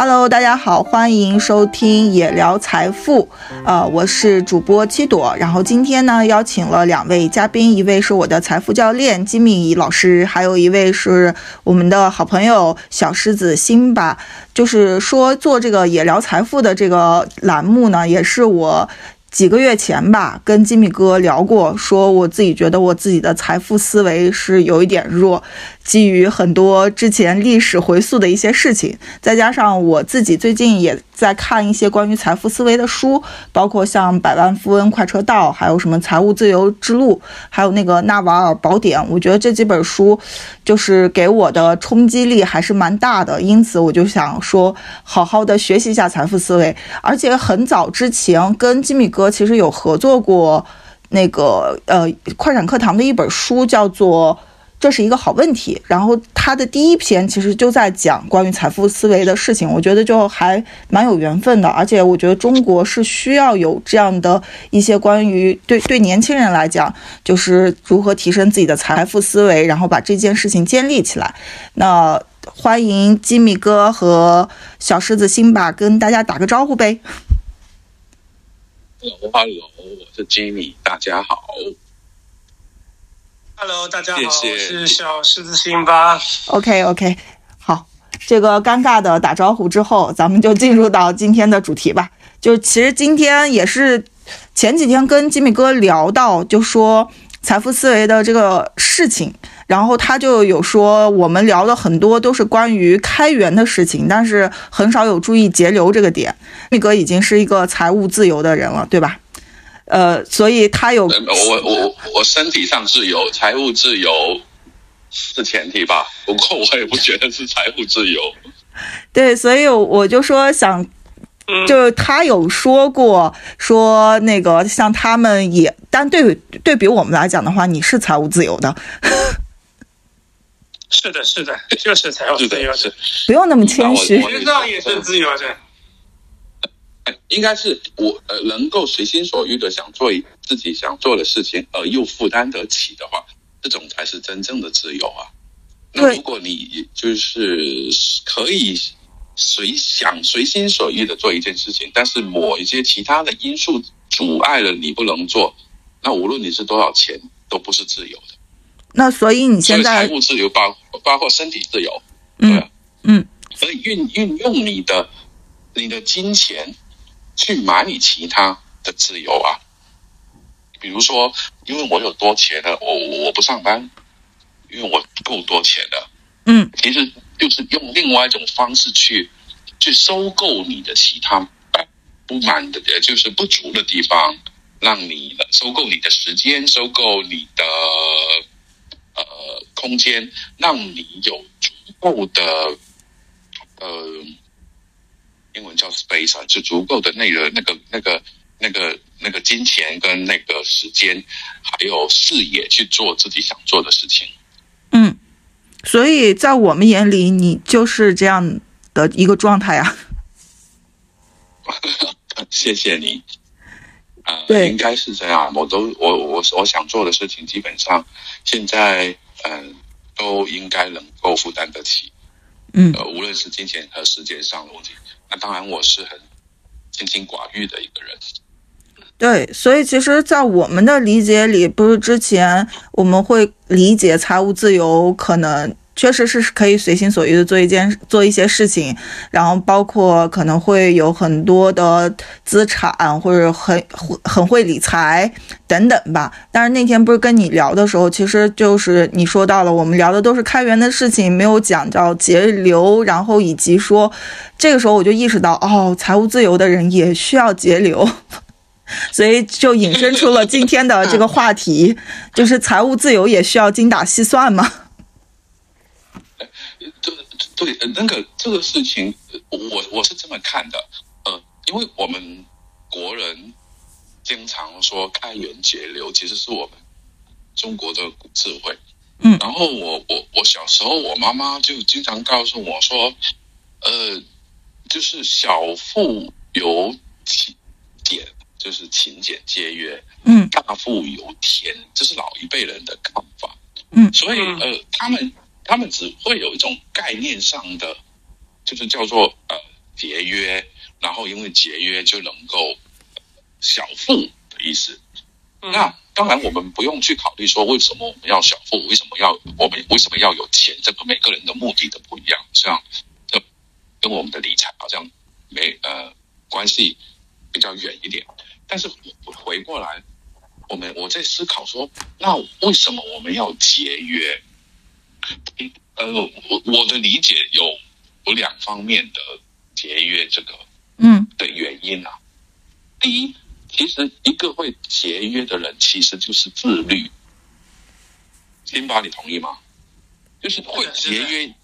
Hello，大家好，欢迎收听野聊财富，呃，我是主播七朵。然后今天呢，邀请了两位嘉宾，一位是我的财富教练金敏仪老师，还有一位是我们的好朋友小狮子辛巴。就是说，做这个野聊财富的这个栏目呢，也是我。几个月前吧，跟吉米哥聊过，说我自己觉得我自己的财富思维是有一点弱，基于很多之前历史回溯的一些事情，再加上我自己最近也在看一些关于财富思维的书，包括像《百万富翁快车道》，还有什么《财务自由之路》，还有那个《纳瓦尔宝典》，我觉得这几本书就是给我的冲击力还是蛮大的，因此我就想说，好好的学习一下财富思维，而且很早之前跟吉米哥。哥其实有合作过，那个呃快闪课堂的一本书叫做《这是一个好问题》，然后他的第一篇其实就在讲关于财富思维的事情，我觉得就还蛮有缘分的，而且我觉得中国是需要有这样的一些关于对对年轻人来讲，就是如何提升自己的财富思维，然后把这件事情建立起来。那欢迎吉米哥和小狮子辛巴跟大家打个招呼呗。Hello，我是 Jimmy，大家好。Hello，大家好，我是小狮子辛巴。OK，OK，好，这个尴尬的打招呼之后，咱们就进入到今天的主题吧。就其实今天也是前几天跟吉米哥聊到，就说财富思维的这个事情。然后他就有说，我们聊的很多都是关于开源的事情，但是很少有注意节流这个点。米哥已经是一个财务自由的人了，对吧？呃，所以他有我我我身体上自由，财务自由是前提吧？不过我也不觉得是财务自由。对，所以我就说想，就是他有说过说那个像他们也，但对对比我们来讲的话，你是财务自由的。是的，是的，就是财务自由是，不用那么谦虚。学上也是自由的，应该是我呃能够随心所欲的想做自己想做的事情，而又负担得起的话，这种才是真正的自由啊。那如果你就是可以随想随心所欲的做一件事情，但是某一些其他的因素阻碍了你不能做，那无论你是多少钱，都不是自由的。那所以你现在财务自由包包括身体自由，嗯嗯，所以运运用你的你的金钱去买你其他的自由啊，比如说，因为我有多钱了，我我不上班，因为我够多钱了，嗯，其实就是用另外一种方式去去收购你的其他不满的，就是不足的地方，让你收购你的时间，收购你的。呃，空间让你有足够的，呃，英文叫 space 啊，就足够的那个、那个、那个、那个、那个金钱跟那个时间，还有视野去做自己想做的事情。嗯，所以在我们眼里，你就是这样的一个状态啊。谢谢你。对，应该是这样。我都我我我想做的事情，基本上现在嗯都应该能够负担得起。嗯，呃，无论是金钱和时间上的问题，那当然我是很清心寡欲的一个人。对，所以其实，在我们的理解里，不是之前我们会理解财务自由可能。确实是可以随心所欲的做一件做一些事情，然后包括可能会有很多的资产或者很很会理财等等吧。但是那天不是跟你聊的时候，其实就是你说到了，我们聊的都是开源的事情，没有讲到节流，然后以及说这个时候我就意识到，哦，财务自由的人也需要节流，所以就引申出了今天的这个话题，就是财务自由也需要精打细算嘛。对，那个这个事情，我我是这么看的，呃，因为我们国人经常说开源节流，其实是我们中国的古智慧。嗯，然后我我我小时候，我妈妈就经常告诉我说，呃，就是小富由勤俭，就是勤俭节约。嗯，大富由天，这是老一辈人的看法。嗯，所以呃，他们。他们只会有一种概念上的，就是叫做呃节约，然后因为节约就能够小富的意思。那当然，我们不用去考虑说为什么我们要小富，为什么要我们为什么要有钱？这个每个人的目的都不一样，像这跟我们的理财好像没呃关系比较远一点。但是回过来，我们我在思考说，那为什么我们要节约？呃，我我的理解有有两方面的节约这个嗯的原因啊。第一。其实，一个会节约的人，其实就是自律。辛巴，你同意吗？就是会节约，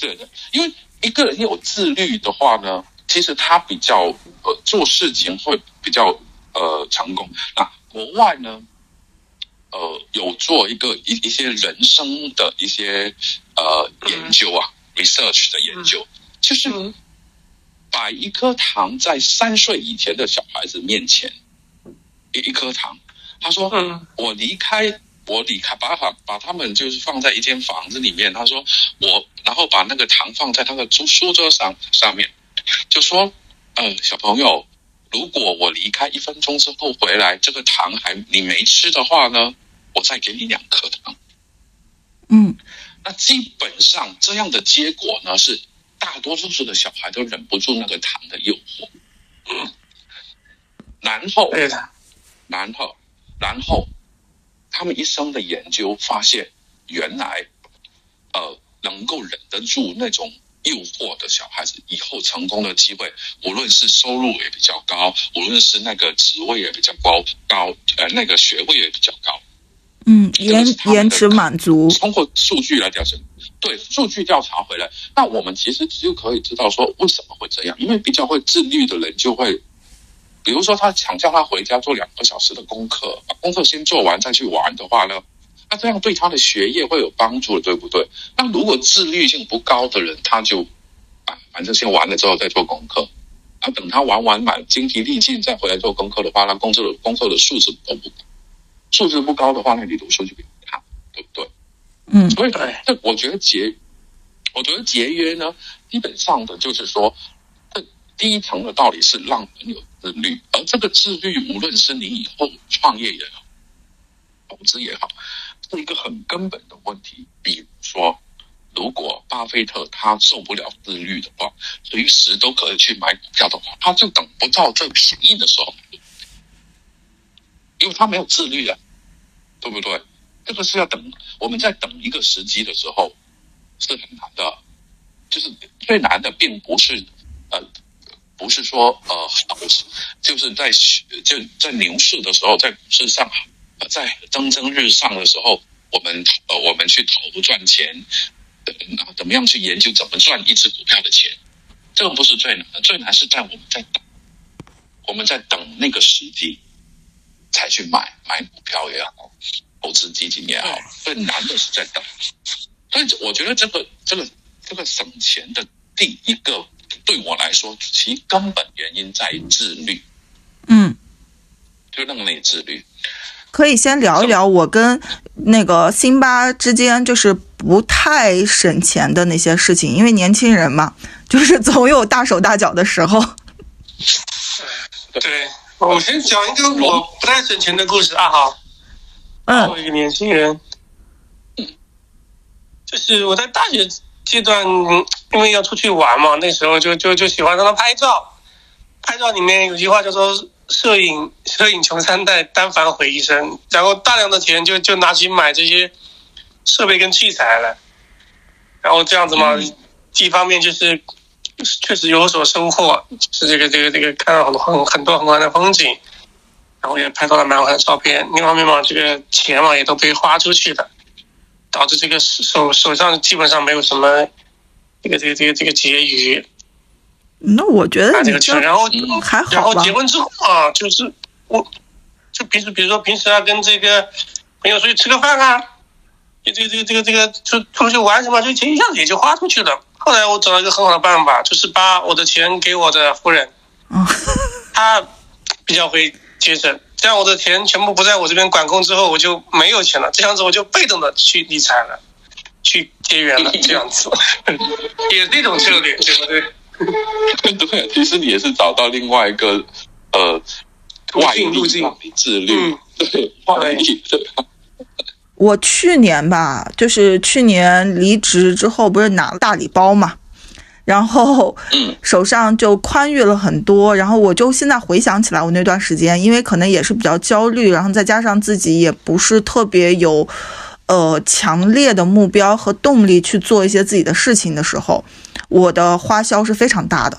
对的。因为一个人有自律的话呢，其实他比较呃做事情会比较呃成功。那国外呢，呃有做一个一一些人生的一些呃研究啊，research 的研究，就是把一颗糖在三岁以前的小孩子面前。一一颗糖，他说：“嗯，我离开，我离开，把把把他们就是放在一间房子里面。他说我，然后把那个糖放在他的书书桌上上面，就说，嗯，小朋友，如果我离开一分钟之后回来，这个糖还你没吃的话呢，我再给你两颗糖。嗯，那基本上这样的结果呢，是大多数的小孩都忍不住那个糖的诱惑，然后。”然后，然后，他们一生的研究发现，原来，呃，能够忍得住那种诱惑的小孩子，以后成功的机会，无论是收入也比较高，无论是那个职位也比较高，高呃那个学位也比较高。嗯，延延迟满足。通过数据来调查，对数据调查回来，那我们其实就可以知道说为什么会这样，因为比较会自律的人就会。比如说，他想叫他回家做两个小时的功课，把功课先做完再去玩的话呢，那这样对他的学业会有帮助，对不对？那如果自律性不高的人，他就啊，反正先玩了之后再做功课，啊，等他玩完满精疲力尽再回来做功课的话，那工作的工作的素质都不高，素质不高的话，那你读书就比较差，对不对？嗯，所以这我觉得节，我觉得节约呢，基本上的就是说。这第一层的道理是让人有自律，而这个自律，无论是你以后创业也好，投资也好，是一个很根本的问题。比如说，如果巴菲特他受不了自律的话，随时都可以去买股票的话，他就等不到这便宜的时候，因为他没有自律啊，对不对？这个是要等，我们在等一个时机的时候是很难的，就是最难的并不是呃。不是说呃好，就是在就在牛市的时候，在股市上，在蒸蒸日上的时候，我们呃，我们去投赚钱，呃，怎么样去研究怎么赚一只股票的钱？这个不是最难的，最难是在我们在等，我们在等那个时机才去买买股票也好，投资基金也好，最难的是在等。所以我觉得这个这个这个省钱的第一个。对我来说，其根本原因在于自律。嗯，就让你自律。可以先聊一聊我跟那个辛巴之间就是不太省钱的那些事情，因为年轻人嘛，就是总有大手大脚的时候。对，我先讲一个我不太省钱的故事啊，好。嗯。我一个年轻人，就是我在大学。阶段，因为要出去玩嘛，那时候就就就喜欢让他拍照。拍照里面有句话叫做“摄影摄影穷三代，单反毁一生”。然后大量的钱就就拿去买这些设备跟器材了。然后这样子嘛，一方面就是确实有所收获，是这个这个这个看到很多很很多很好的风景，然后也拍到了蛮好的照片。另一方面嘛，这个钱嘛也都被花出去的。导致这个手手上基本上没有什么这个这个这个这个结余。那我觉得这个钱，然后还好然后结婚之后啊，就是我，就平时比如说平时啊，跟这个朋友出去吃个饭啊，这这个这个这个出出去玩什么，这钱一下子也就花出去了。后来我找了一个很好的办法，就是把我的钱给我的夫人，她比较会节省。这样我的钱全部不在我这边管控之后，我就没有钱了。这样子我就被动的去理财了，去结缘了。这样子 也是一种策略，对不对？对，其实你也是找到另外一个呃外力路径自律，嗯 对外力对。我去年吧，就是去年离职之后，不是拿了大礼包嘛，然后嗯手上就宽裕了很多。然后我就现在回想起来，我那段时间，因为可能也是比较焦虑，然后再加上自己也不是特别有呃强烈的目标和动力去做一些自己的事情的时候，我的花销是非常大的。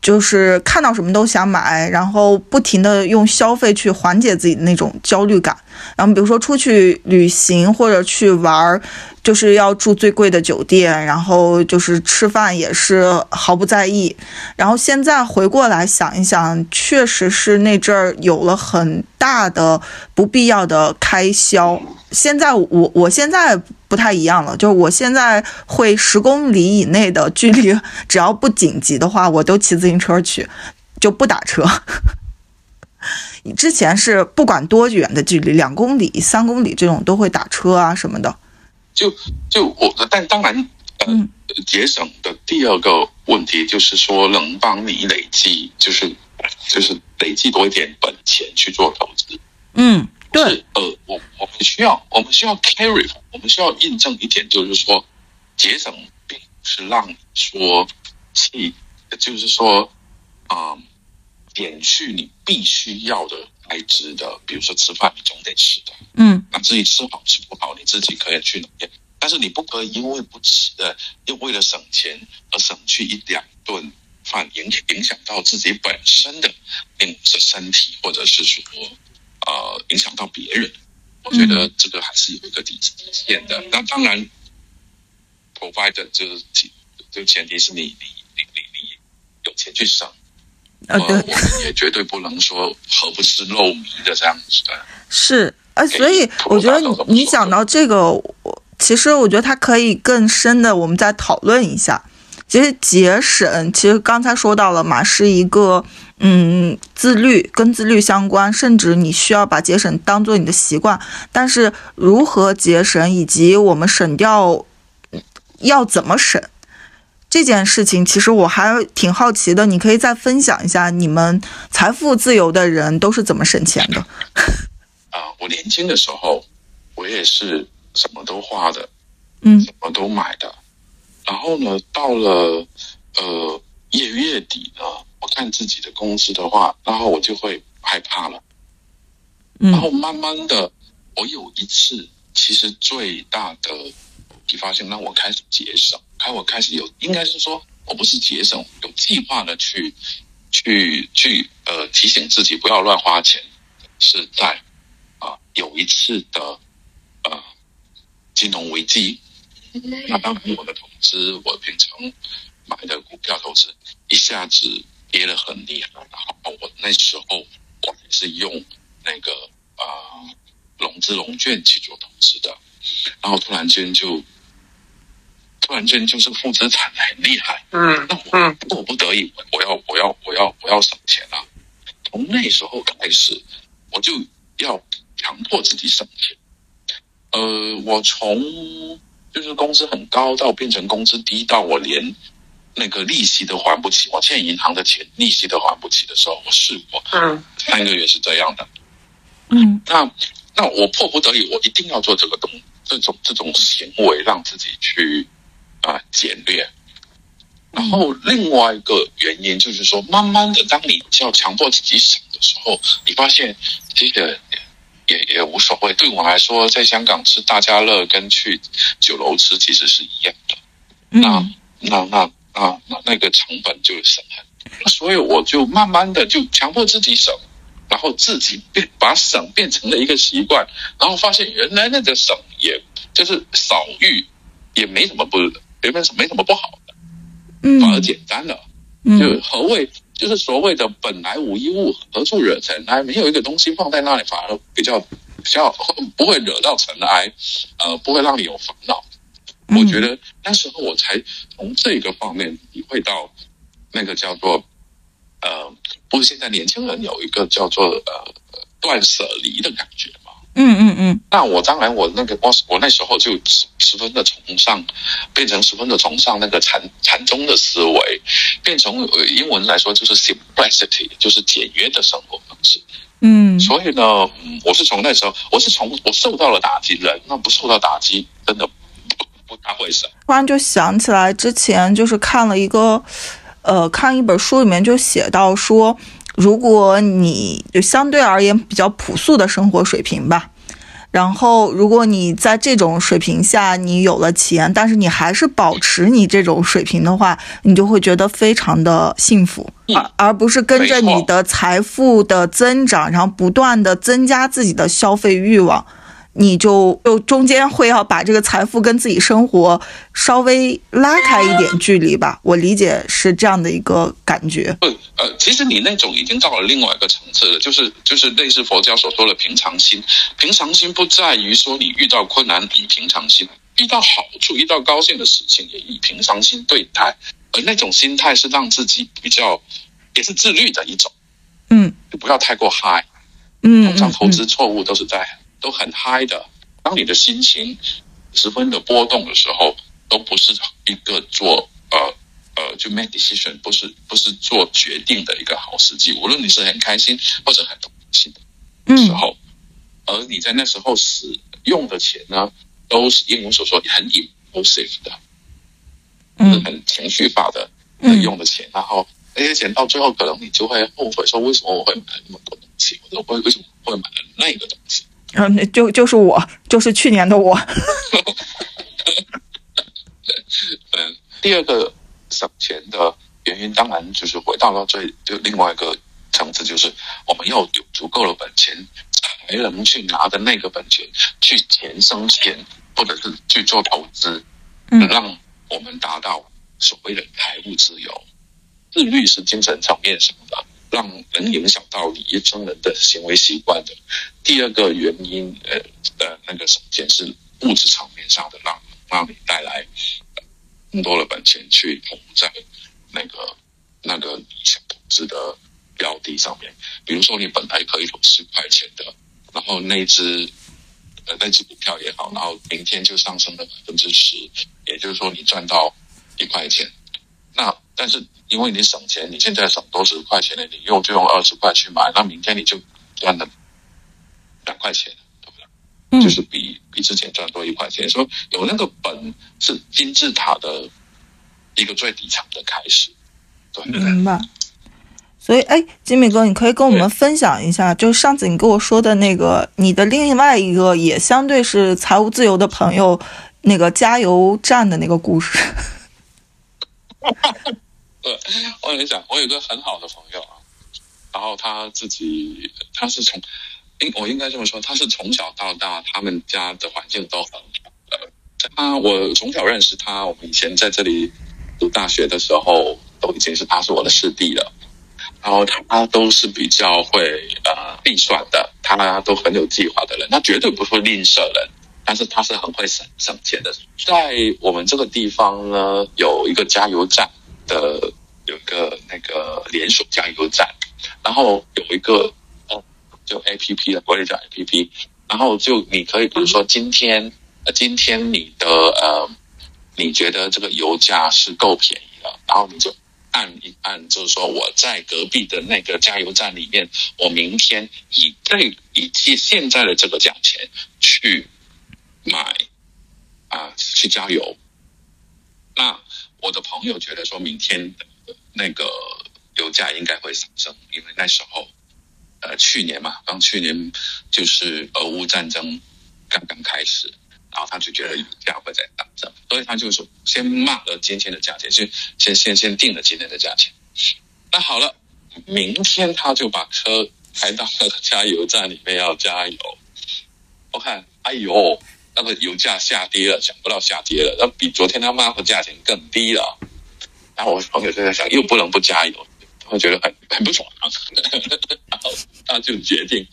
就是看到什么都想买，然后不停的用消费去缓解自己的那种焦虑感。然后比如说出去旅行或者去玩，就是要住最贵的酒店，然后就是吃饭也是毫不在意。然后现在回过来想一想，确实是那阵儿有了很大的不必要的开销。现在我我现在不太一样了，就是我现在会十公里以内的距离，只要不紧急的话，我都骑自行车去，就不打车。之前是不管多远的距离，两公里、三公里这种都会打车啊什么的。就就我，但当然，呃，嗯节省的第二个问题就是说，能帮你累积，就是就是累积多一点本钱去做投资。嗯，对，呃，我我们需要我们需要 carry，我们需要印证一点，就是说，节省并不是让你说去，就是说，啊、减去你必须要的开支的，比如说吃饭你总得吃的，嗯那至于吃好吃不好，你自己可以去努力，但是你不可以因为不吃呃，又为了省钱而省去一两顿饭，影影响到自己本身的，并不是身体或者是说呃影响到别人。我觉得这个还是有一个底线的。那当然，provide 就是前就前提是你你你你你有钱去省。呃，呃，对，我们也绝对不能说何不吃肉糜的这样子的。是，呃，所以我觉得你你讲到这个，我其实我觉得它可以更深的，我们再讨论一下。其实节省，其实刚才说到了嘛，是一个嗯自律，跟自律相关，甚至你需要把节省当做你的习惯。但是如何节省，以及我们省掉嗯要怎么省，这件事情，其实我还挺好奇的。你可以再分享一下，你们财富自由的人都是怎么省钱的？啊、我年轻的时候，我也是什么都花的，嗯什么都买的。然后呢，到了呃月月底呢，我看自己的工资的话，然后我就会害怕了。然嗯后慢慢的，我有一次其实最大的启发性让我开始节省，开我开始有，应该是说我不是节省，有计划的去去去呃提醒自己不要乱花钱，是在啊、有一次的呃金融危机，那当然我的投资，我平常买的股票投资一下子跌得很厉害，然后我那时候我也是用那个啊、融资融券去做投资的，然后突然间就突然间就是负资产很厉害，嗯那我嗯迫不得已，我要我要我要我要省钱啊！从那时候开始，我就要强迫自己省钱。呃，我从就是工资很高到变成工资低，到我连那个利息都还不起，我欠银行的钱利息都还不起的时候，我试过嗯三个月是这样的。嗯那那我迫不得已，我一定要做这个东这种这种行为，让自己去啊、简略。然后另外一个原因就是说，慢慢的，当你要强迫自己省的时候，你发现这个也也无所谓。对我来说，在香港吃大家乐跟去酒楼吃其实是一样的。那嗯那那那那那个成本就省很多，那所以我就慢慢的就强迫自己省，然后自己变把省变成了一个习惯，然后发现原来那个省也就是少欲也没什么不原本是没什么不好的，嗯反而简单了。就嗯何谓就是所谓的本来无一物，何处惹尘埃？没有一个东西放在那里，反而比较比较不会惹到尘埃，呃，不会让你有烦恼。我觉得那时候我才从这个方面体会到那个叫做呃，不是现在年轻人有一个叫做呃断舍离的感觉嘛。嗯嗯嗯，那我当然我那个我我那时候就十十分的崇尚，变成十分的崇尚那个禅禅宗的思维，变成呃英文来说就是 simplicity，就是简约的生活方式。嗯所以呢，嗯，我是从那时候，我是从我受到了打击，人那不受到打击，真的不不大会生。突然就想起来，之前就是看了一个，呃，看一本书里面就写到说，如果你就相对而言比较朴素的生活水平吧，然后如果你在这种水平下你有了钱，但是你还是保持你这种水平的话，你就会觉得非常的幸福，嗯而而不是跟着你的财富的增长，然后不断的增加自己的消费欲望。你就就中间会要把这个财富跟自己生活稍微拉开一点距离吧，我理解是这样的一个感觉。不，呃，其实你那种已经到了另外一个层次了，就是就是类似佛教所说的平常心。平常心不在于说你遇到困难以平常心，遇到好处、遇到高兴的事情也以平常心对待，而那种心态是让自己比较也是自律的一种，嗯就不要太过嗨。嗯通常投嗯资错误都是在都很嗨的。当你的心情十分的波动的时候，都不是一个做呃呃就 make decision，不是不是做决定的一个好时机。无论你是很开心或者很痛心的时嗯候，而你在那时候使用的钱呢，都是英文所说很 impulsive 的，就是嗯很情绪化的嗯用的钱，然后那些钱到最后可能你就会后悔，说为什么我会买那么多东西，或者会为什么会买那个东西。嗯，就就是我，就是去年的我。嗯，第二个省钱的原因，当然就是回到到最就另外一个层次，就是我们要有足够的本钱，才能去拿着那个本钱去钱生钱，或者是去做投资，嗯让我们达到所谓的财务自由。自律是精神层面上的，让能影响到你一生人的行为习惯的。第二个原因，呃呃那个省钱是物质层面上的，让让你带来更多的本钱去投在那个那个你想投资的标的上面。比如说，你本来可以投十块钱的，然后那只呃那只股票也好，然后明天就上升了百分之十，也就是说你赚到一块钱。那但是因为你省钱，你现在省多十块钱了，你用就用二十块去买，那明天你就赚了两块钱，对不对？嗯就是比比之前赚多一块钱。说有那个本是金字塔的一个最底层的开始，对。明白。所以，哎，金米哥，你可以跟我们分享一下，就是上次你跟我说的那个，你的另外一个也相对是财务自由的朋友，那个加油站的那个故事。对，我跟你讲，我有一个很好的朋友啊，然后他自己他是从，应我应该这么说，他是从小到大，他们家的环境都很好。呃，他我从小认识他，我们以前在这里读大学的时候，都已经是他是我的师弟了。然后他都是比较会呃计算的，他都很有计划的人，他绝对不会吝啬人，但是他是很会省省钱的。在我们这个地方呢，有一个加油站的，有一个那个连锁加油站，然后有一个哦，就 A P P 的，国内叫 A P P，然后就你可以比如说今天呃今天你的呃你觉得这个油价是够便宜了，然后你就按一按，就是说我在隔壁的那个加油站里面，我明天以这以现现在的这个价钱去买啊、去加油。那我的朋友觉得说明天那个油价应该会上升，因为那时候呃去年嘛，刚去年就是俄乌战争刚刚开始，然后他就觉得油价会在上升，所以他就说先骂了今天的价钱，先先先先定了今天的价钱。那好了，明天他就把车开到那个加油站里面要加油。我看，哎呦，那个油价下跌了，想不到下跌了，那比昨天他骂的价钱更低了。然后我朋友就在想，又不能不加油，他会觉得很很不爽，然后他就决定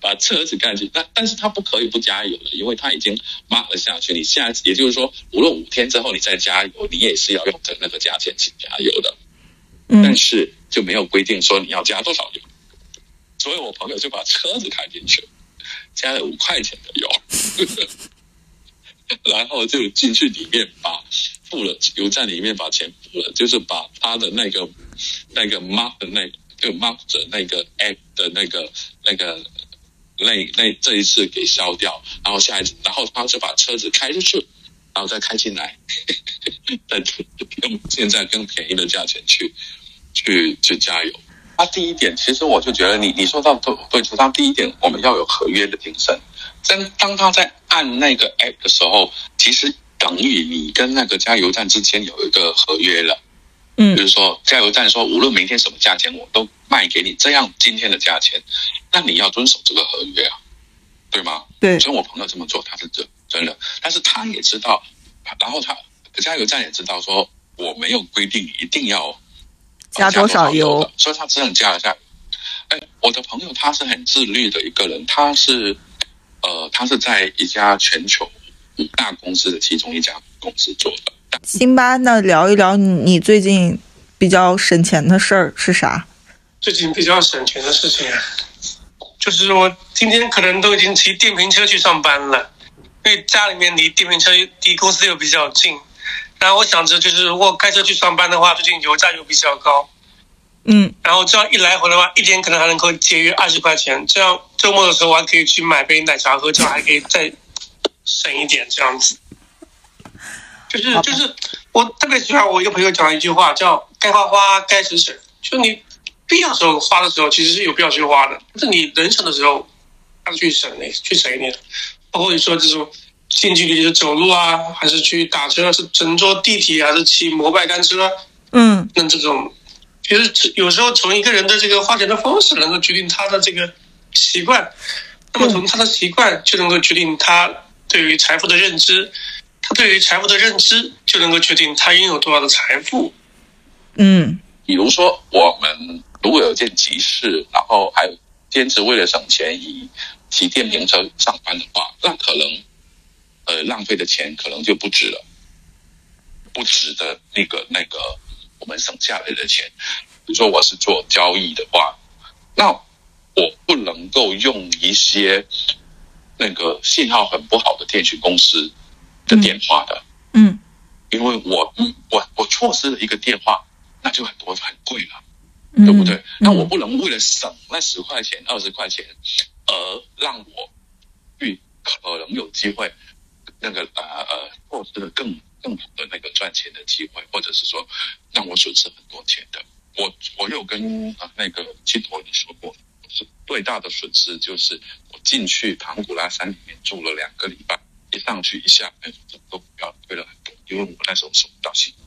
把车子干进。那但是他不可以不加油的，因为他已经骂了下去。你下次，也就是说，无论五天之后你再加油，你也是要用着那个价钱去加油的。但嗯是就没有规定说你要加多少油，所以我朋友就把车子开进去了。加了五块钱的油，然后就进去里面把付了油站里面把钱付了，就是把他的那个那个 mark 的那个 mark 的那个 app 的那个那个那那这一次给消掉，然后下一次，然后他就把车子开出去，然后再开进来，再用现在更便宜的价钱去去去加油。他第一点，其实我就觉得你你说到对对，他第一点我们要有合约的精神。当当他在按那个 app 的时候，其实等于你跟那个加油站之间有一个合约了。嗯就是说加油站说无论明天什么价钱，我都卖给你这样今天的价钱，那你要遵守这个合约啊，对吗？对，所以我朋友这么做，他是真真的，但是他也知道，然后他加油站也知道说我没有规定你一定要加多少油的，所以他只能加一下。哎，我的朋友他是很自律的一个人，他是呃，他是在一家全球五大公司的其中一家公司做的。辛巴，那聊一聊你最近比较省钱的事儿是啥？最近比较省钱的事情啊，就是我今天可能都已经骑电瓶车去上班了，因为家里面离电瓶车离公司又比较近。然后我想着，就是如果开车去上班的话，最近油价又比较高，嗯然后这样一来回的话，一天可能还能够节约二十块钱。这样周末的时候，我还可以去买杯奶茶喝，这样还可以再省一点，这样子。就是就是，我特别喜欢我一个朋友讲的一句话，叫“该花花，该省省”。就你必要时候花的时候，其实是有必要去花的，但是你能省的时候，还是去省那去省一点。包括你说这种近距离的走路啊，还是去打车，是乘坐地铁，还是骑摩拜单车，嗯那这种，其实有时候从一个人的这个花钱的方式，能够决定他的这个习惯，那么从他的习惯就能够决定他对于财富的认知，他对于财富的认知就能够决定他拥有多少的财富。嗯比如说，我们如果有件急事，然后还兼职为了省钱以骑电瓶车上班的话，那可能呃浪费的钱可能就不止了，不值得那个那个我们省下来的钱。比如说我是做交易的话，那我不能够用一些那个信号很不好的电讯公司的电话的，嗯因为我我我错失了一个电话，那就很多很贵了。嗯，对不对？那我嗯不能为了省那十块钱、二十块钱，而让我去可能有机会那个呃呃错失了更更好的那个赚钱的机会，或者是说让我损失很多钱的。我我有跟啊那个七朵你说过，是最大的损失就是我进去唐古拉山里面住了两个礼拜，一上去一下，哎，都不要亏了很多，因为我那时候收不到信。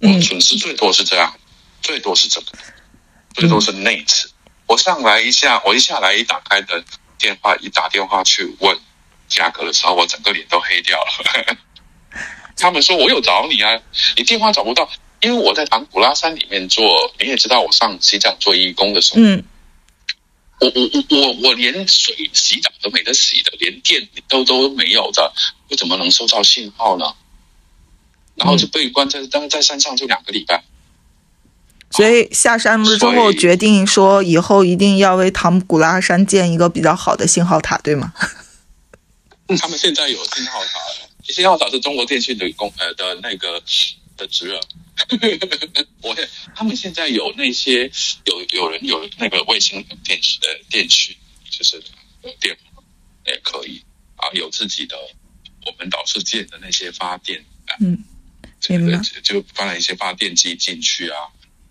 我嗯损失最多是这样，最多是这个，最多是那一次。我上来一下，我一下来一打开的电话，一打电话去问价格的时候，我整个脸都黑掉了。他们说我有找你啊，你电话找不到，因为我在唐古拉山里面做，你也知道我上西藏做义工的时候，嗯我我我我我连水洗澡都没得洗的，连电都都没有的，我怎么能收到信号呢？然后就被关在当在山上就两个礼拜。所以下山了之后决定说以后一定要为唐古拉山建一个比较好的信号塔，对吗？他们现在有信号塔了，信号塔是中国电信的公呃的那个的职了。我也他们现在有那些有有人有那个卫星电视的电讯，就是电也可以啊，有自己的我们导师建的那些发电啊，嗯，这个就就放了一些发电机进去啊，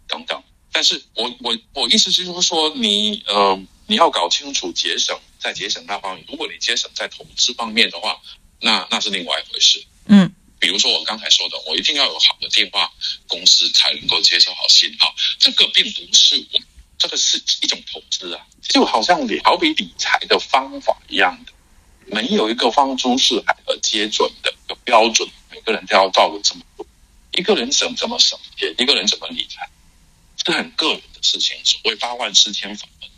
等等。但是我我我意思就是说你呃你要搞清楚节省在节省那方面，如果你节省在投资方面的话，那那是另外一回事。嗯比如说我刚才说的，我一定要有好的电话公司才能够接收好信号，这个并不是我，这个是一种投资啊，就好像理好比理财的方法一样的，没有一个方诸四海而皆准的一个标准，每个人都要照着这么做。一个人怎怎么省钱，一个人怎么理财，是很个人的事情。所谓八万四千法门，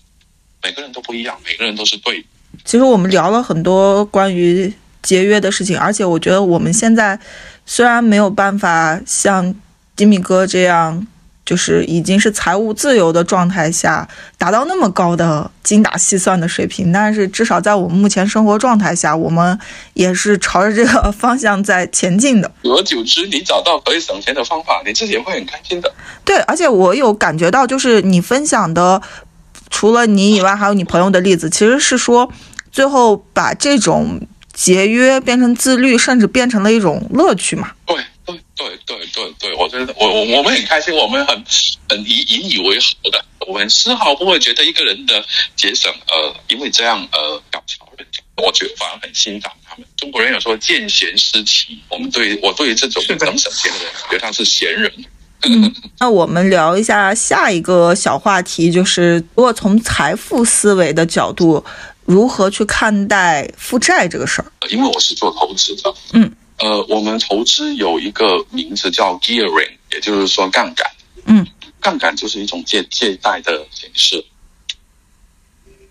每个人都不一样，每个人都是对的。其实我们聊了很多关于节约的事情，而且我觉得我们现在虽然没有办法像吉米哥这样就是已经是财务自由的状态下，达到那么高的精打细算的水平。但是至少在我们目前生活状态下，我们也是朝着这个方向在前进的。久而久之，你找到可以省钱的方法，你自己也会很开心的。对，而且我有感觉到，就是你分享的，除了你以外，还有你朋友的例子，其实是说最后把这种。节约变成自律，甚至变成了一种乐趣嘛？对对对对对对，我觉得我我我们很开心，我们很 很引引以为豪的，我们丝毫不会觉得一个人的节省，呃，因为这样呃搞潮人家，我觉得反而很欣赏他们。中国人有说见贤思齐，我们对我对于这种能省钱的人，觉得他是贤人。嗯，那我们聊一下下一个小话题，就是如果从财富思维的角度。如何去看待负债这个事儿？因为我是做投资的，嗯，呃，我们投资有一个名字叫 gearing，也就是说杠杆，嗯，杠杆就是一种借借贷的形式，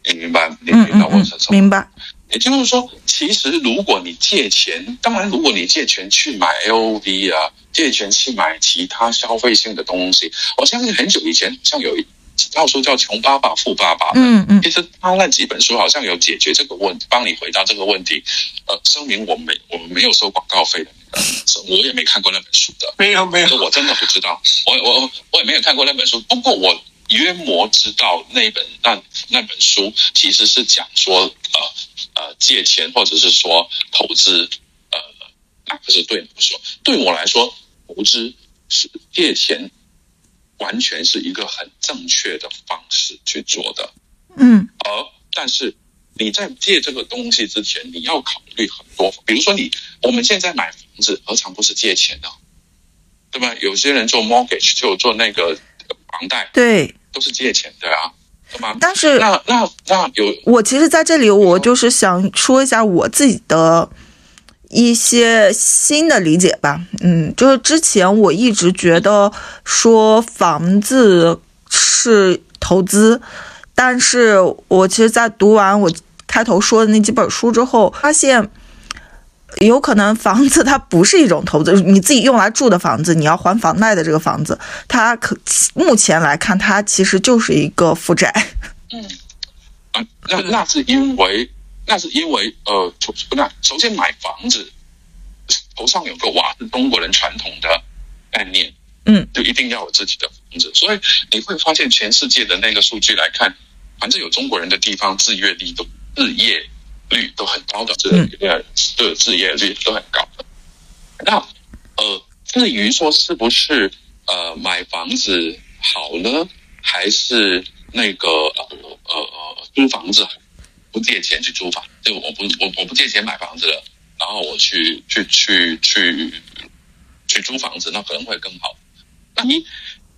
你明白？你明白我是什么？明白。也就是说，其实如果你借钱，当然，如果你借钱去买 LV 啊，借钱去买其他消费性的东西，我相信很久以前像有一。套书叫《穷爸爸富爸爸》嗯嗯，其实他那几本书好像有解决这个问题，帮你回答这个问题。呃，声明我没我们没有收广告费的，我也没看过那本书的，没有没有，我真的不知道，我我我也没有看过那本书。不过我约摸知道那本那那本书其实是讲说呃呃借钱或者是说投资，呃，那个是对你说，对我来说投资是借钱。完全是一个很正确的方式去做的，嗯，而但是你在借这个东西之前，你要考虑很多，比如说你我们现在买房子，何尝不是借钱呢？对吧？有些人做 mortgage 就做那个房贷，对，都是借钱的啊，对吗？但是那那那有我其实在这里，我就是想说一下我自己的。一些新的理解吧，嗯，就是之前我一直觉得说房子是投资，但是我其实，在读完我开头说的那几本书之后，发现有可能房子它不是一种投资，你自己用来住的房子，你要还房贷的这个房子，它可目前来看，它其实就是一个负债。嗯，那那是因为。那是因为，呃，不那首先买房子，头上有个瓦是中国人传统的概念，嗯，就一定要有自己的房子。所以你会发现，全世界的那个数据来看，凡是有中国人的地方，自业率都自业率都很高的，置业对置业率都很高的。那呃，至于说是不是呃买房子好呢，还是那个呃呃呃租房子？不借钱去租房，就我不我我不借钱买房子了，然后我去去去去去租房子，那可能会更好。那你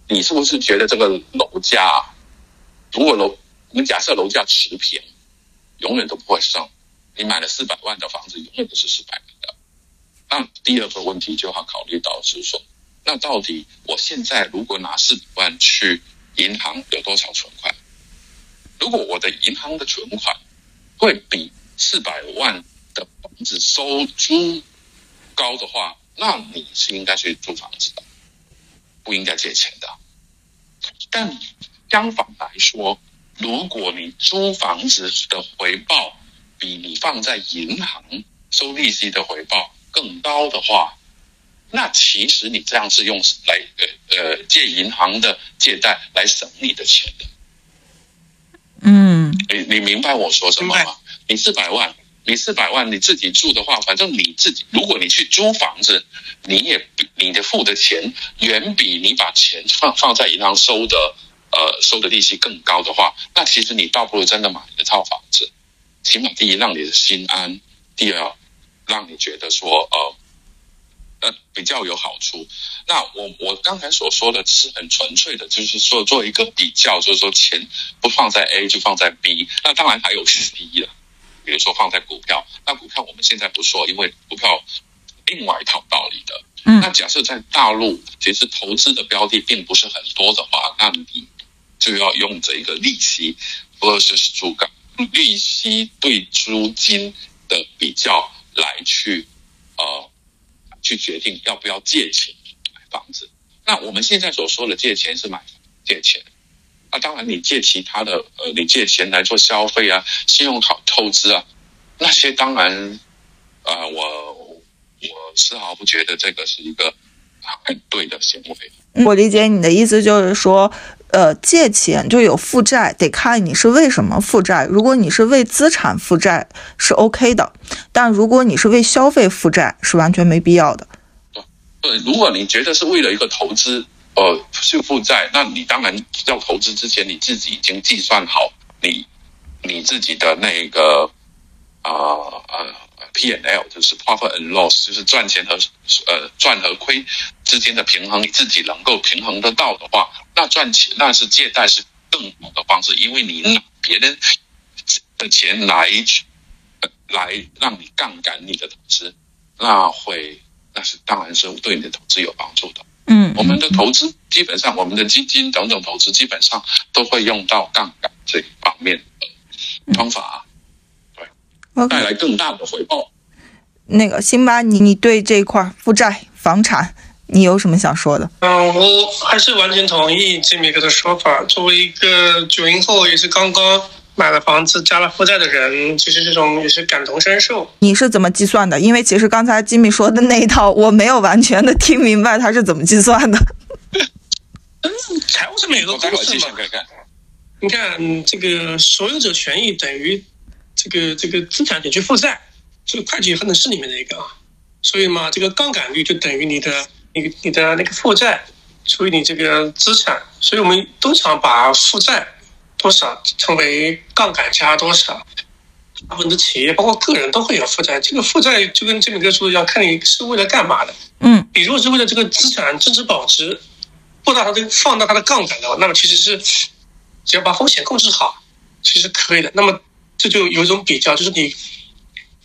你是不是觉得这个楼价，如果楼我们假设楼价持平，永远都不会上，你买了四百万的房子，永远都是四百万的。那第二个问题就要考虑到是说，那到底我现在如果拿四百万去银行有多少存款？如果我的银行的存款会比四百万的房子收租高的话，那你是应该去租房子的，不应该借钱的。但相反来说，如果你租房子的回报比你放在银行收利息的回报更高的话，那其实你这样是用来呃呃借银行的借贷来省你的钱的。嗯，你你明白我说什么吗？你四百万，你四百万你自己住的话，反正你自己，如果你去租房子，你也你的付的钱远比你把钱放放在银行收的呃收的利息更高的话，那其实你倒不如真的买一套房子，起码第一让你的心安，第二让你觉得说呃。呃，比较有好处。那我我刚才所说的是很纯粹的，就是说做一个比较，就是说钱不放在 A 就放在 B。那当然还有 C 了，比如说放在股票。那股票我们现在不说，因为股票另外一套道理的。嗯。那假设在大陆，其实投资的标的并不是很多的话，那你就要用这个利息 versus 租港利息对租金的比较来去呃。去决定要不要借钱买房子。那我们现在所说的借钱是买借钱，那当然你借其他的，呃，你借钱来做消费啊，信用卡透支啊，那些当然，呃，我我丝毫不觉得这个是一个很对的行为。我理解你的意思就是说。呃，借钱就有负债，得看你是为什么负债。如果你是为资产负债，是 OK 的；但如果你是为消费负债，是完全没必要的。对，如果你觉得是为了一个投资，呃，去负债，那你当然要投资之前，你自己已经计算好你你自己的那个啊呃 P and L，就是 profit and loss，就是赚钱和呃赚和亏之间的平衡，你自己能够平衡得到的话。那赚钱那是借贷是更好的方式，因为你拿别人的钱来来让你杠杆你的投资，那会那是当然是对你的投资有帮助的。嗯，我们的投资基本上我们的基金等等投资基本上都会用到杠杆这一方面的方法，对，带来更大的回报。那个辛巴，你你对这一块负债房产？你有什么想说的？嗯，我还是完全同意这米哥的说法。作为一个九零后，也是刚刚买了房子、加了负债的人，其实这种也是感同身受。你是怎么计算的？因为其实刚才吉米说的那一套，我没有完全的听明白他是怎么计算的。嗯，财务上面有个公式嘛？你看，这个所有者权益等于这个这个资产减去负债，这个会计分的是里面的一个啊。所以嘛，这个杠杆率就等于你的。你你的那个负债除以你这个资产，所以我们通常把负债多少成为杠杆加多少。大部分的企业包括个人都会有负债，这个负债就跟这明哥说的一样，看你是为了干嘛的。嗯，你如果是为了这个资产增值保值，扩大它的放大它的杠杆的话，那么其实是只要把风险控制好，其实可以的。那么这就有一种比较，就是你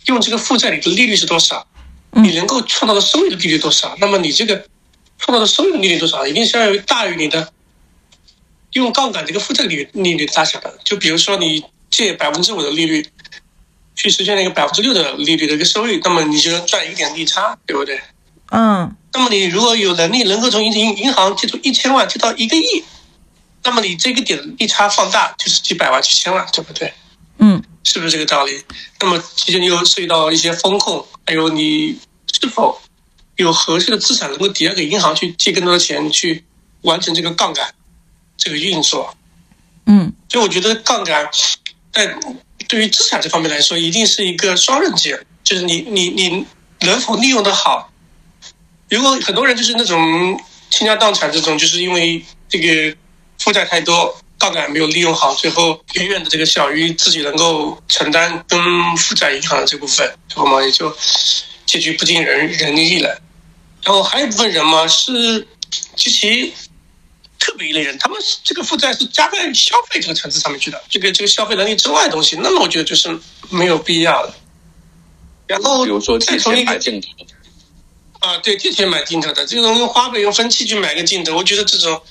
用这个负债里的利率是多少？你能够创造的收益的利率多少？那么你这个创造的收益的利率多少，一定是要大于你的用杠杆这个负债利率利率大小的。就比如说你借百分之五的利率去实现那个百分之六的利率的一个收益，那么你就能赚一点利差，对不对？嗯。那么你如果有能力能够从银银银行借出一千万借到一个亿，那么你这个点利差放大就是几百万几千万，对不对？嗯。是不是这个道理？那么其实你又涉及到一些风控，还有你是否有合适的资产能够抵押给银行去借更多的钱去完成这个杠杆这个运作？嗯，所以我觉得杠杆在对于资产这方面来说，一定是一个双刃剑，就是你你你能否利用的好？如果很多人就是那种倾家荡产这种，就是因为这个负债太多。杠杆没有利用好，最后远远的这个小于自己能够承担跟负债银行的这部分，最后嘛也就结局不尽人人意了。然后还有一部分人嘛是极其特别一类人，他们这个负债是加在消费这个层次上面去的，这个这个消费能力之外的东西，那么我觉得就是没有必要的。然后比如说借钱买镜头啊，对，借钱买镜头的这种用花呗用分期去买个镜头，我觉得这种。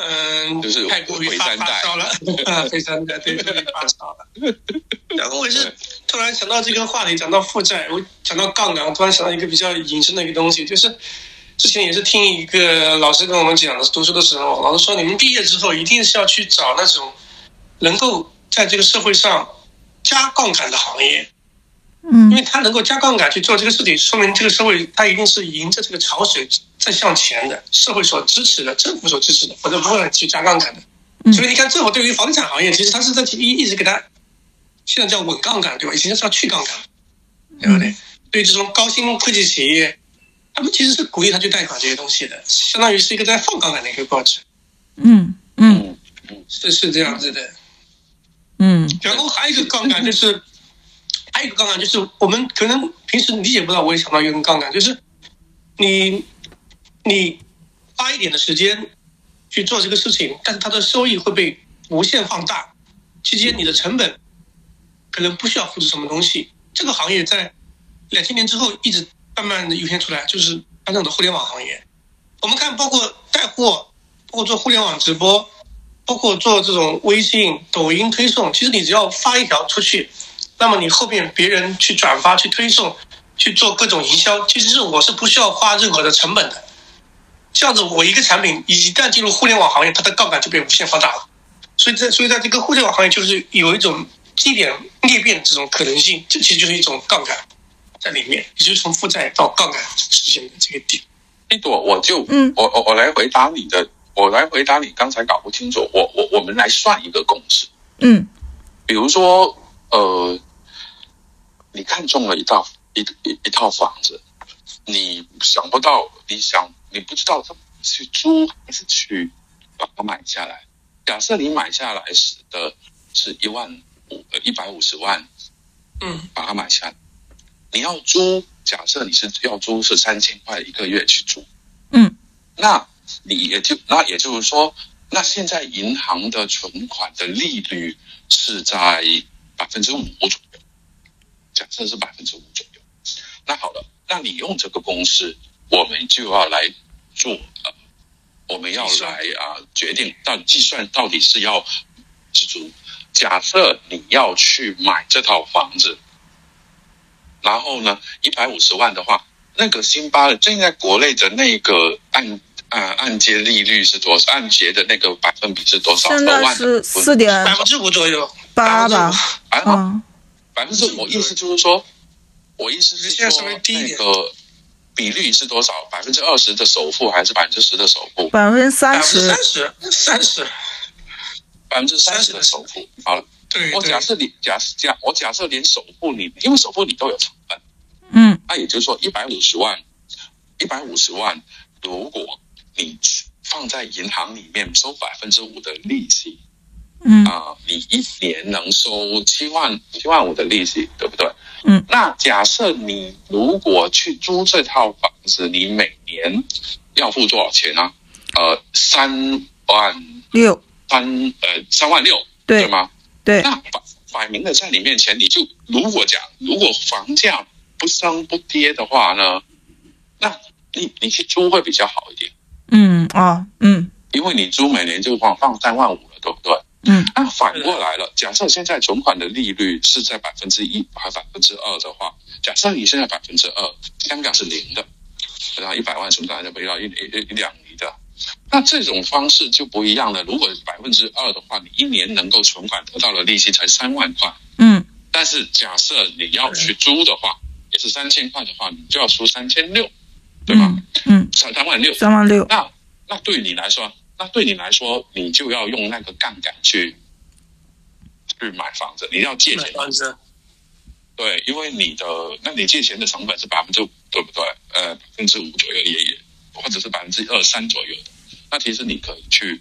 嗯，就是太过于发发烧了，啊，非常的对，特别发烧了。然后我是突然想到这个话题，讲到负债，我讲到杠杆，我突然想到一个比较隐身的一个东西，就是之前也是听一个老师跟我们讲的，读书的时候，老师说你们毕业之后一定是要去找那种能够在这个社会上加杠杆的行业。嗯，因为他能够加杠杆去做这个事情，说明这个社会他一定是迎着这个潮水在向前的，社会所支持的，政府所支持的，否则不会去加杠杆的。所以你看，政府对于房地产行业，其实他是在一一直给他现在叫稳杠杆，对吧？以前是要去杠杆，对不对？对于这种高新科技企业，他们其实是鼓励他去贷款这些东西的，相当于是一个在放杠杆的一个过程。嗯嗯嗯，是是这样子的。嗯，然后还有一个杠杆就是。还有一个杠杆，就是我们可能平时理解不到，我也想到一个杠杆，就是你你花一点的时间去做这个事情，但是它的收益会被无限放大，期间你的成本可能不需要付出什么东西。这个行业在两千年之后一直慢慢的涌现出来，就是传统的互联网行业。我们看，包括带货，包括做互联网直播，包括做这种微信、抖音推送，其实你只要发一条出去。那么你后面别人去转发、去推送、去做各种营销，其实是我是不需要花任何的成本的。这样子我一个产品一旦进入互联网行业，它的杠杆就被无限放大了。所以在所以在这个互联网行业，就是有一种基点裂变这种可能性，这其实就是一种杠杆在里面，也就是从负债到杠杆实现的这个点。一朵，我就嗯。我我我来回答你的，我来回答你刚才搞不清楚，我我我们来算一个公式，嗯。比如说呃，你看中了一套一一一套房子，你想不到，你想你不知道怎么去租还是去把它买下来。假设你买下来是的是一万五一百五十万，嗯。把它买下来，你要租，假设你是要租是三千块一个月去租，嗯那你也就那也就是说，那现在银行的存款的利率是在百分之五左右，假设是百分之五左右。那好了，那你用这个公式，我们就要来做呃，我们要来啊、决定到底计算到底是要是租。假设你要去买这套房子，然后呢，一百五十万的话，那个辛巴的现在国内的那个按啊按揭利率是多少？按揭的那个百分比是多少？现在是四点百分之五左右，八吧，啊，嗯百分之我意思就是说，我意思是现在说那个比率是多少？百分之二十的首付还是百分之十的首付？百分之三十三，十，三十，百分之三十的首付。好了，对对我假设你假设假我假设连首付你，因为首付你都有成本，嗯那也就是说一百五十万，一百五十万，如果你放在银行里面收百分之五的利息，嗯啊、你一年能收七万七万五的利息，对不对？嗯。那假设你如果去租这套房子，你每年要付多少钱呢、呃，三万六，三呃三万六，对吗？对，那摆摆明了在你面前，你就如果讲，如果房价不升不跌的话呢，那你你去租会比较好一点，嗯啊嗯。因为你租每年就放放三万五了，对不对？嗯。那反过来了，假设现在存款的利率是在百分之一还百分之二的话，假设你现在百分之二，香港是零的，然后一百万存款就不要一一一两厘的，那这种方式就不一样了。如果百分之二的话，你一年能够存款得到的利息才三万块，嗯但是假设你要去租的话，也是三千块的话，你就要出三千六，对吧？嗯嗯，三三万六，三万六，那那对你来说，那对你来说，你就要用那个杠杆去去买房子，你要借钱，房子，对，因为你的，那你借钱的成本是百分之五，对不对？呃，百分之五左右也也，或者是百分之二三左右的，那其实你可以去，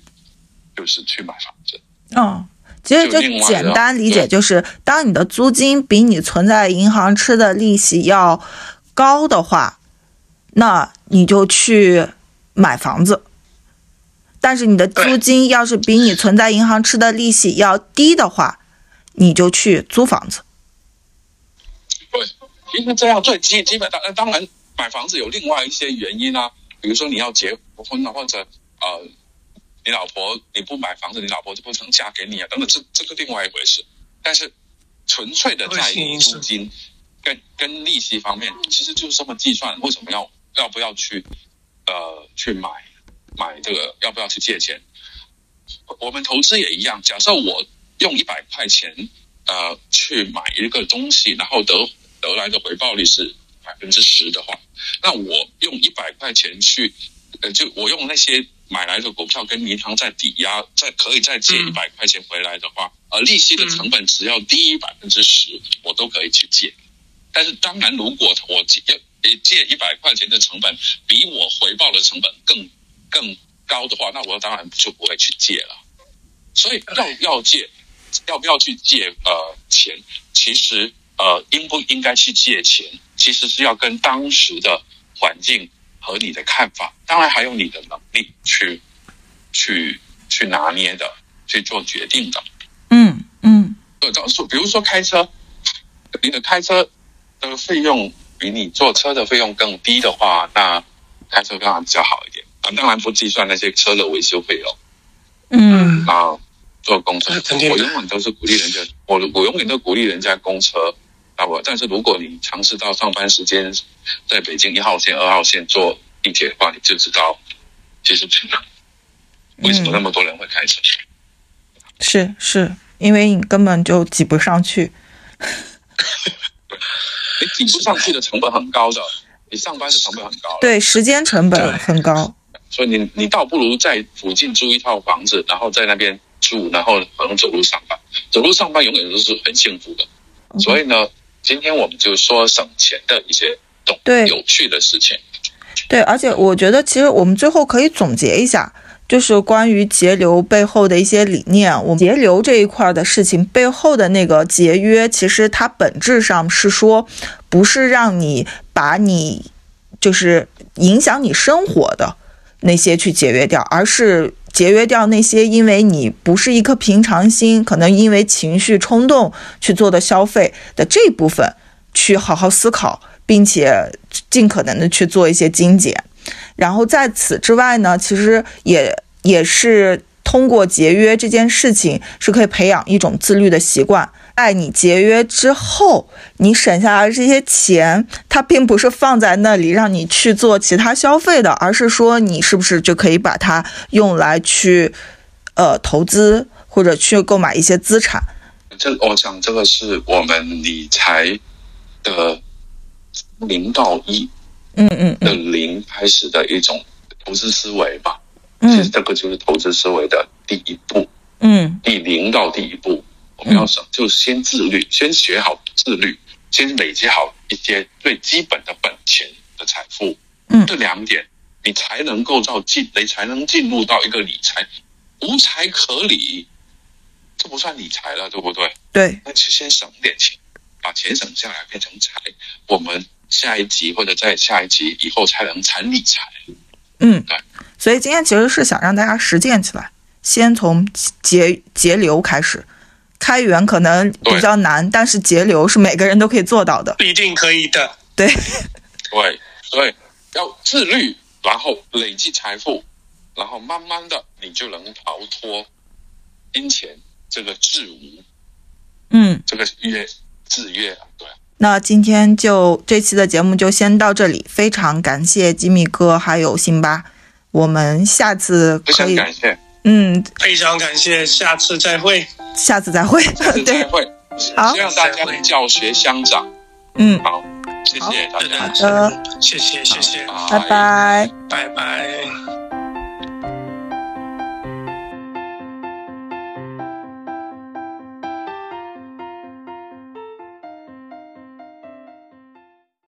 就是去买房子。嗯。其实就简单理解就是，当你的租金比你存在银行吃的利息要高的话，那你就去买房子。但是你的租金要是比你存在银行吃的利息要低的话，你就去租房子。对，其实这样最基基本当当然买房子有另外一些原因啊，比如说你要结婚了，或者呃，你老婆你不买房子，你老婆就不能嫁给你啊，等等，这这个另外一回事。但是纯粹的在于租金跟跟利息方面，其实就是这么计算。为什么要要不要去呃去买买这个？要不要去借钱？我们投资也一样，假设我用一百块钱呃去买一个东西，然后得得来的回报率是百分之十的话，那我用一百块钱去，呃，就我用那些买来的股票跟银行再抵押，再可以再借一嗯百块钱回来的话，呃，利息的成本只要低于百分之十，我都可以去借。但是当然，如果我借借一百块钱的成本比我回报的成本更更高的话，那我当然就不会去借了。所以要要借，要不要去借呃钱？其实呃应不应该去借钱，其实是要跟当时的环境和你的看法，当然还有你的能力去去去拿捏的，去做决定的。嗯嗯对，照说，比如说开车，你的开车的费用比你坐车的费用更低的话，那开车当然比较好一点啊。当然不计算那些车的维修费用嗯啊。坐公车我永远都是鼓励人家，我我永远都鼓励人家公车啊。我但是如果你尝试到上班时间在北京一号线、二号线坐地铁的话，你就知道其实为什么那么多人会开车？是是，因为你根本就挤不上去。你挤不上去的成本很高的，你上班的成本很高。对，时间成本很高。所以你你倒不如在附近租一套房子，然后在那边住，然后可能走路上班。走路上班永远都是很幸福的。所以呢，今天我们就说省钱的一些懂有趣的事情。对，而且我觉得其实我们最后可以总结一下。就是关于节流背后的一些理念。我们节流这一块的事情背后的那个节约，其实它本质上是说，不是让你把你就是影响你生活的那些去节约掉，而是节约掉那些因为你不是一颗平常心，可能因为情绪冲动去做的消费的这部分，去好好思考，并且尽可能的去做一些精简。然后在此之外呢，其实也也是通过节约这件事情，是可以培养一种自律的习惯。在你节约之后，你省下来这些钱，它并不是放在那里让你去做其他消费的，而是说你是不是就可以把它用来去，呃，投资或者去购买一些资产。这我想，这个是我们理财的零到一。嗯嗯的零开始的一种投资思维吧，其实这个就是投资思维的第一步。嗯，第零到第一步，我们要省，就先自律，先学好自律，先累积好一些最基本的本钱的财富。嗯，这两点你才能够到进，你才能进入到一个理财无财可理，这不算理财了，对不对？对，那就先省点钱，把钱省下来变成财，我们。下一集或者在下一集以后才能谈理财。嗯，对。所以今天其实是想让大家实践起来，先从节节流开始。开源可能比较难，但是节流是每个人都可以做到的，一定可以的。对，对，对，要自律，然后累积财富，然后慢慢的你就能逃脱金钱这个制无。嗯，这个约制约，对。那今天就这期的节目就先到这里，非常感谢吉米哥还有辛巴，我们下次可以，感谢，嗯，非常感谢，下次再会，下次再会，下次再会，好，希望大家教学相长，嗯，好，谢谢大家，好的，谢谢谢谢，拜拜，拜拜。